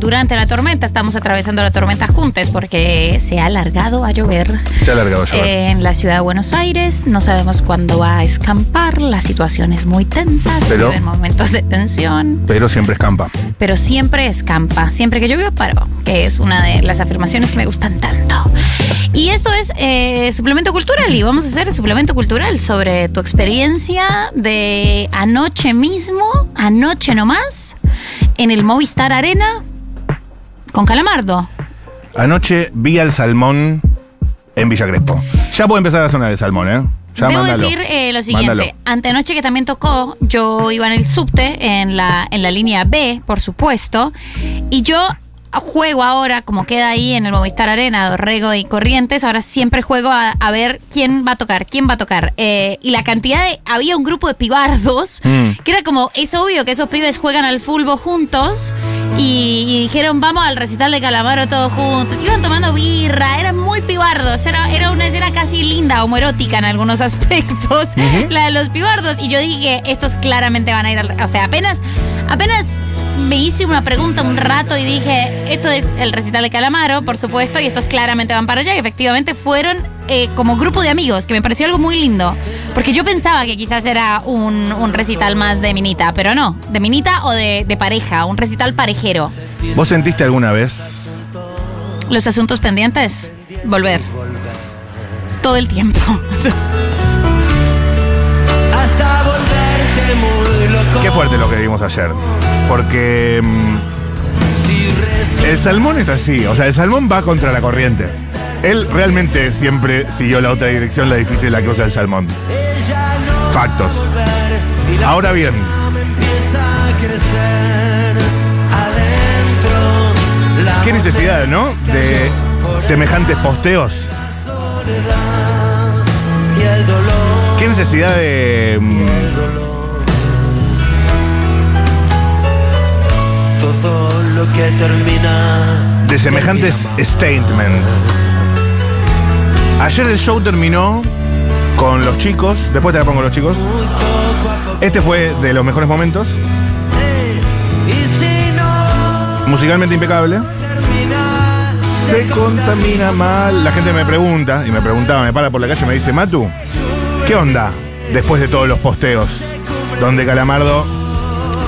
19.20, durante la tormenta, estamos atravesando la tormenta juntos porque se ha alargado a llover. Se ha alargado a llover. En la ciudad de Buenos Aires, no sabemos cuándo va a escampar, la situación es muy tensa, se Pero- viven momentos de tensión, Pero siempre escampa. pero siempre escampa, siempre que llovió paró, que es una de las afirmaciones que me gustan tanto. Y esto es eh, suplemento cultural y vamos a hacer el suplemento cultural sobre tu experiencia de anoche mismo, anoche nomás, en el Movistar Arena con Calamardo. Anoche vi al salmón en Villa Crespo. Ya puedo empezar a sonar el salmón, ¿eh? Ya Debo mándalo. decir eh, lo siguiente. Mándalo. Antenoche que también tocó, yo iba en el subte, en la, en la línea B, por supuesto, y yo juego ahora, como queda ahí en el Movistar Arena, Dorrego y Corrientes, ahora siempre juego a, a ver quién va a tocar, quién va a tocar. Eh, y la cantidad de... Había un grupo de pibardos, Mm. que era como, es obvio que esos pibes juegan al fútbol juntos, y, y dijeron, vamos al recital de Calamaro todos juntos. Iban tomando birra, eran muy pibardos, era, era una escena casi linda, homoerótica en algunos aspectos, la de los pibardos. Y yo dije, estos claramente van a ir al... O sea, apenas, apenas me hice una pregunta un rato y dije, esto es el recital de Calamaro, por supuesto, y estos claramente van para allá. Y efectivamente fueron eh, como grupo de amigos, que me pareció algo muy lindo. Porque yo pensaba que quizás era un, un recital más de minita, pero no, de minita o de, de pareja, un recital parejero. ¿Vos sentiste alguna vez? Los asuntos pendientes, volver. Todo el tiempo. hasta volverte muy loco. Qué fuerte lo que vimos ayer. Porque mm, el salmón es así. O sea, el salmón va contra la corriente. Él realmente siempre siguió la otra dirección, la difícil, la que usa el salmón. Factos. Ahora bien, qué necesidad, ¿no? De semejantes posteos. Qué necesidad de. mm, Todo lo que termina. de semejantes statements. Ayer el show terminó con los chicos, después te la pongo los chicos. Este fue de los mejores momentos, musicalmente impecable. Se contamina mal. La gente me pregunta, y me preguntaba, me para por la calle y me dice, Matu, ¿qué onda después de todos los posteos? Donde Calamardo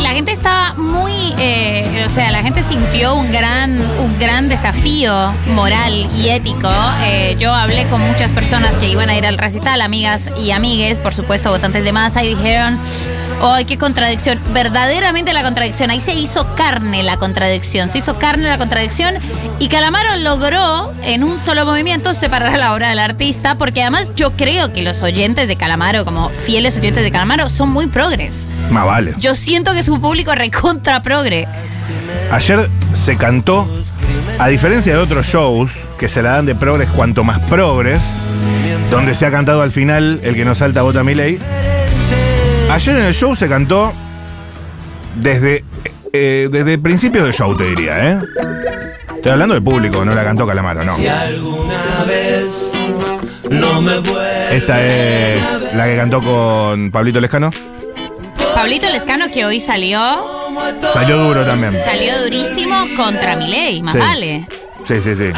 La gente estaba muy, eh, o sea, la gente sintió un gran, un gran desafío moral y ético. Eh, yo hablé con muchas personas que iban a ir al recital, amigas y amigues, por supuesto, votantes de masa, y dijeron, ¡ay, qué contradicción! Verdaderamente la contradicción. Ahí se hizo carne la contradicción, se hizo carne la contradicción, y Calamaro logró en un solo movimiento separar a la obra del artista, porque además yo creo que los oyentes de Calamaro, como fieles oyentes de Calamaro, son muy progres. más vale. Yo siento que es un público recontra progre. Ayer se cantó, a diferencia de otros shows que se la dan de progres cuanto más progres, donde se ha cantado al final el que no salta vota mi ley. Ayer en el show se cantó desde, eh, desde principios del show, te diría, ¿eh? Estoy hablando de público, no la cantó Calamaro, no. Si alguna vez no me. Esta es la que cantó con Pablito Lescano. Pablito Lescano, que hoy salió, Salió duro también. salió durísimo contra Milei, más Sí. vale. Sí, sí, sí.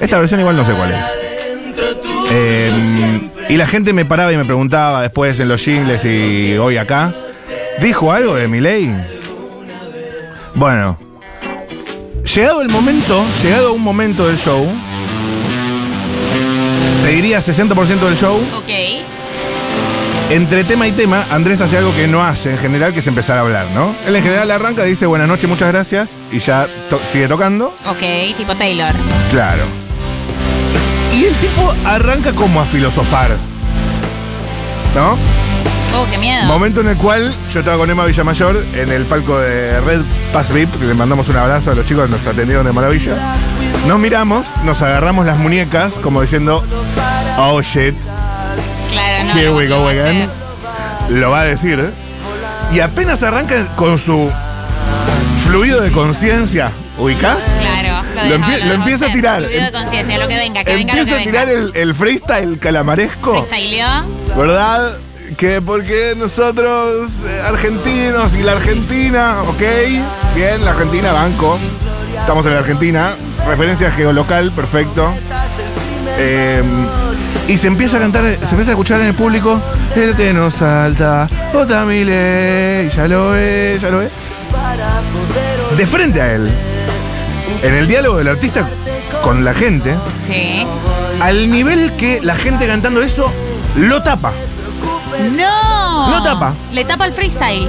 Esta versión igual no sé cuál es. Eh, y la gente me paraba y me preguntaba después en los jingles y hoy acá. ¿Dijo algo de mi ley? Bueno. Llegado el momento, llegado un momento del show, te diría 60% del show, Ok. Entre tema y tema, Andrés hace algo que no hace en general, que es empezar a hablar, ¿no? Él en general arranca, dice buenas noches, muchas gracias, y ya to- sigue tocando. Ok, tipo Taylor. Claro. Y el tipo arranca como a filosofar. ¿No? Oh, qué miedo. Momento en el cual yo estaba con Emma Villamayor en el palco de Red Pass VIP, que le mandamos un abrazo a los chicos, nos atendieron de maravilla. Nos miramos, nos agarramos las muñecas, como diciendo, oh shit, claro, no. here we lo go again. Lo va a decir. ¿eh? Y apenas arranca con su fluido de conciencia, ¿ubicás? Claro, lo, Lo empie- empieza a tirar. Fluido de conciencia, lo que venga, que venga lo Empieza a tirar el, el freestyle calamaresco. Freestyleó. ¿Verdad? que porque nosotros, eh, argentinos y la Argentina, ok, bien, la Argentina, banco. Estamos en la Argentina, referencia geolocal, perfecto. Eh, y se empieza a cantar, se empieza a escuchar en el público, el que nos salta. Milei, ya lo ve, ya lo ve. De frente a él, en el diálogo del artista con la gente, Sí. al nivel que la gente cantando eso lo tapa. ¡No! Lo tapa. Le tapa el freestyle.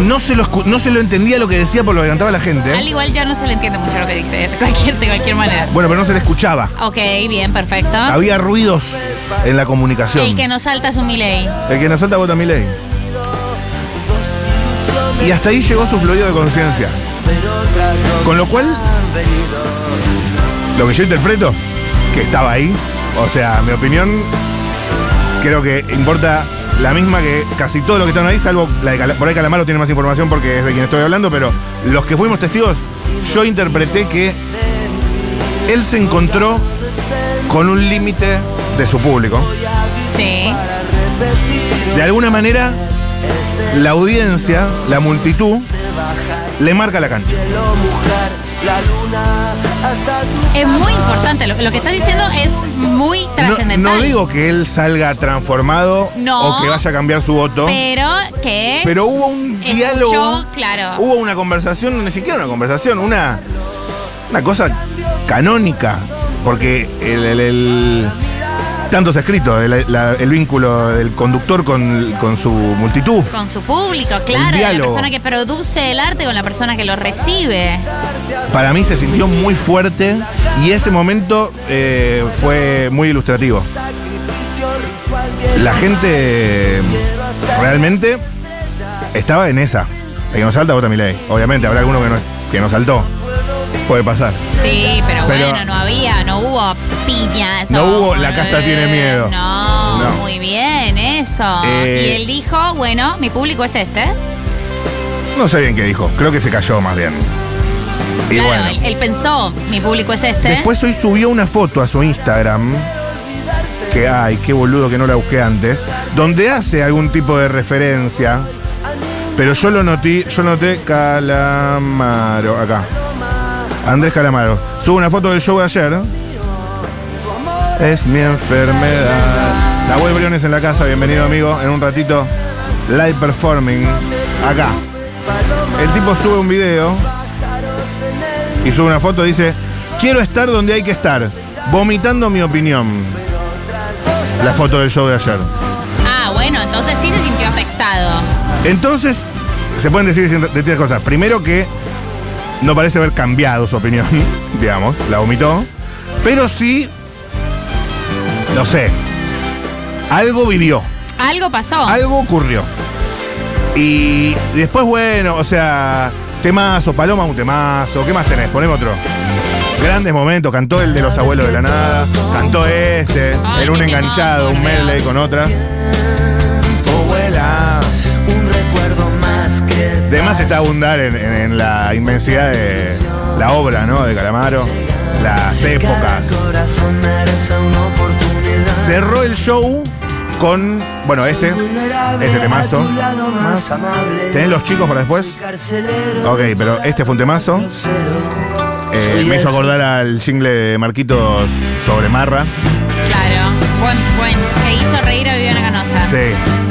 No se, lo, escu- no se lo entendía lo que decía por lo que cantaba la gente. Al igual ya no se le entiende mucho lo que dice, de cualquier, de cualquier manera. Bueno, pero no se le escuchaba. Ok, bien, perfecto. Había ruidos en la comunicación. El que nos salta es un Milei. El que nos salta vota mi ley. Y hasta ahí llegó su fluido de conciencia. Con lo cual, lo que yo interpreto, que estaba ahí, o sea, mi opinión, creo que importa la misma que casi todos los que están ahí, salvo la de por ahí Calamaro tiene más información porque es de quien estoy hablando, pero los que fuimos testigos, yo interpreté que él se encontró con un límite de su público. Sí. De alguna manera, la audiencia, la multitud, le marca la cancha. Es muy importante. Lo, lo que estás diciendo es muy trascendental. no digo que él salga transformado No. o que vaya a cambiar su voto, Pero que es. pero hubo un escuchó, diálogo, claro. hubo una conversación, ni siquiera una conversación, una, una cosa canónica, porque el, el- el- tanto se ha escrito, el, la- el vínculo del conductor con, con su multitud. Con su público, claro. de La persona que produce el arte con la persona que lo recibe. Para mí se sintió muy fuerte y ese momento eh, fue muy ilustrativo. La gente realmente estaba en esa. El que no salta vota mi ley. Obviamente habrá alguno que no, que no saltó. Puede pasar. Sí, pero, Pero- bueno, no había, no hubo piñas. No hubo, la casta tiene miedo. No, No. muy bien, eso. Eh, y él dijo, bueno, mi público es este. No sé bien qué dijo. Creo que se cayó más bien. Y claro, bueno. él, él pensó, mi público es este. Después hoy subió una foto a su Instagram. Que ay, qué boludo que no la busqué antes. Donde hace algún tipo de referencia. Pero yo lo noté, yo noté Calamaro, acá. Andrés Calamaro. Sube una foto del show de ayer. Es mi enfermedad. Nahuel Briones en la casa, bienvenido amigo. En un ratito, live performing. Acá. El tipo sube un video y sube una foto, dice, quiero estar donde hay que estar, vomitando mi opinión. La foto del show de ayer. Ah, bueno, entonces sí se sintió afectado. Entonces, se pueden decir distintas cosas. Primero que no parece haber cambiado su opinión, digamos, la vomitó, pero sí, no sé, algo vivió, Algo pasó. algo ocurrió. Y después, bueno, o sea, temazo, Paloma, un temazo, ¿qué más tenés? Poneme otro. Grandes momentos, cantó el de los abuelos de la nada, cantó este, Ay, en un enganchado, un medley con otras. Abuela. Un recuerdo más que De más está abundar en, en- en la inmensidad de la obra, ¿no? De Calamaro, las épocas. corazón merece una oportunidad. Cerró el show con, bueno, este, este temazo. ¿Tenés los chicos para después? Ok, pero este fue un temazo. Eh, me hizo acordar al jingle de Marquitos sobre Marra. Claro. Buen, buen. Que hizo reír a Viviana Canosa. Sí.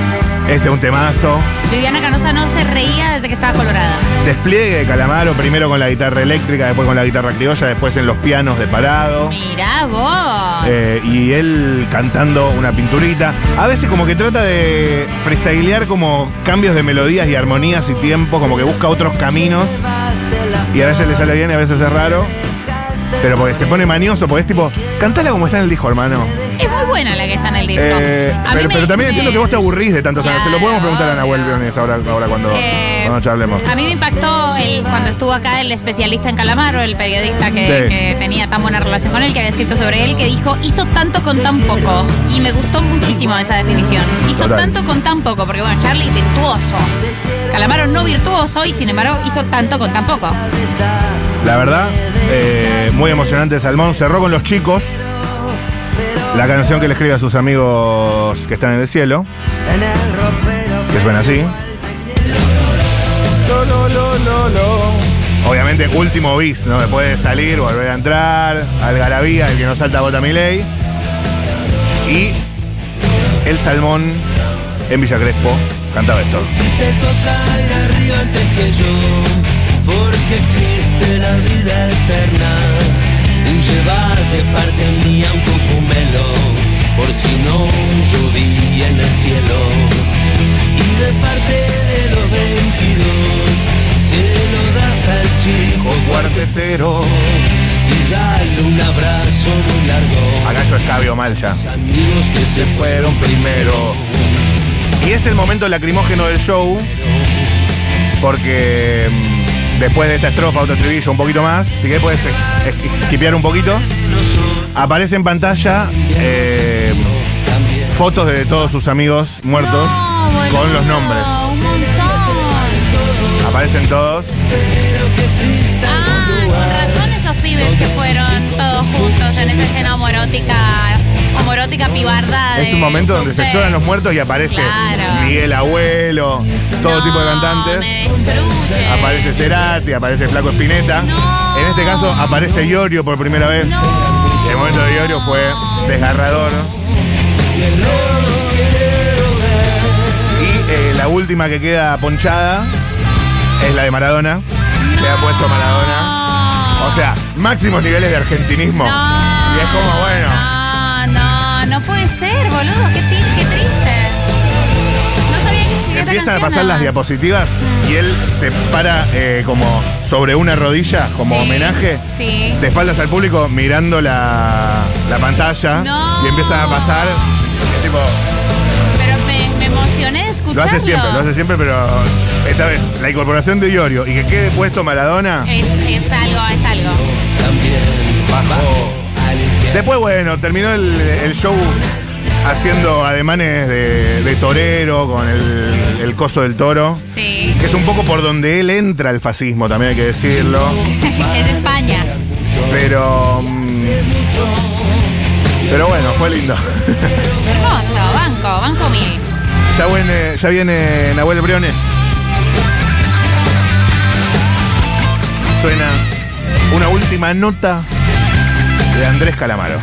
Este es un temazo. Viviana Canosa no se reía desde que estaba colorada. Despliegue de Calamaro, primero con la guitarra eléctrica, después con la guitarra criolla, después en los pianos de parado. Mirá vos. Eh, y él cantando una pinturita. A veces como que trata de freestylear como cambios de melodías y armonías y tiempos, como que busca otros caminos. Y a veces le sale bien y a veces es raro. Pero porque se pone manioso, porque es tipo, cantala como está en el disco, hermano. Es buena la que está en el disco. Eh, A mí pero, me- pero también entiendo que vos te aburrís de tantos años. Se lo podemos preguntar a Nahuel. Briones ahora, ahora cuando, Eh, cuando charlemos. A mí me impactó el, cuando estuvo acá el especialista en Calamaro, el periodista que, Sí. que tenía tan buena relación con él, que había escrito sobre él, que dijo, hizo tanto con tan poco. Y me gustó muchísimo esa definición. Hizo Total. tanto con tan poco, porque bueno, Charlie, virtuoso. Calamaro no virtuoso y sin embargo hizo tanto con tan poco. La verdad, eh, muy emocionante el Salmón. Cerró con los chicos. La canción que le escribe a sus amigos que están en el cielo, que suena así. Obviamente, último bis, ¿no? Después de salir, volver a entrar, Algarabía, el que no salta bota mi ley. Y el salmón en Villa Crespo cantaba esto. te toca ir arriba antes que yo, porque existe la vida eterna. Llevar de parte mía un cocumelo, por si no llovía en el cielo. Y de parte de los 22, se lo das al chico Cuartetero. y dale un abrazo muy largo. Acá yo escabio mal ya. Amigos que se fueron primero. Y es el momento lacrimógeno del show, porque mm, después de esta estrofa, otro estribillo, un poquito más, si querés puedes esquipear un poquito, aparece en pantalla eh, fotos de todos sus amigos muertos No, con los nombres. Un montón. Aparecen todos. Ah, con razón esos pibes que fueron todos juntos en esa escena homorótica, homorótica pibarda. Es un momento donde se lloran los muertos y aparece Claro. Miguel Abuelo, todo No, tipo de cantantes. me destruye. Aparece Cerati, aparece Flaco Espineta. No. En este caso aparece Iorio por primera vez. El momento de Iorio fue desgarrador. Y eh, la última que queda ponchada es la de Maradona. Le ha puesto Maradona. O sea, máximos niveles de argentinismo. No. Y es como, bueno. No, puede ser, boludo. Qué, qué triste. No sabía que existía Empiezan a pasar las diapositivas y él se para eh, como sobre una rodilla, como Sí, homenaje. Sí. de espaldas al público mirando la, la pantalla No. y empieza a pasar. es tipo, Pero me, me emocioné de escucharlo. lo hace siempre, lo hace siempre, pero esta vez la incorporación de Iorio y que quede puesto Maradona. Es, es algo, es algo. Después, bueno, terminó el, el show haciendo ademanes de, de torero con el, el coso del toro. Sí. Que es un poco por donde él entra el fascismo, también hay que decirlo. es España. Pero. mm, Pero bueno, fue lindo. Hermoso, banco, banco. Ya viene, ya viene Nahuel Briones. Suena una última nota de Andrés Calamaro.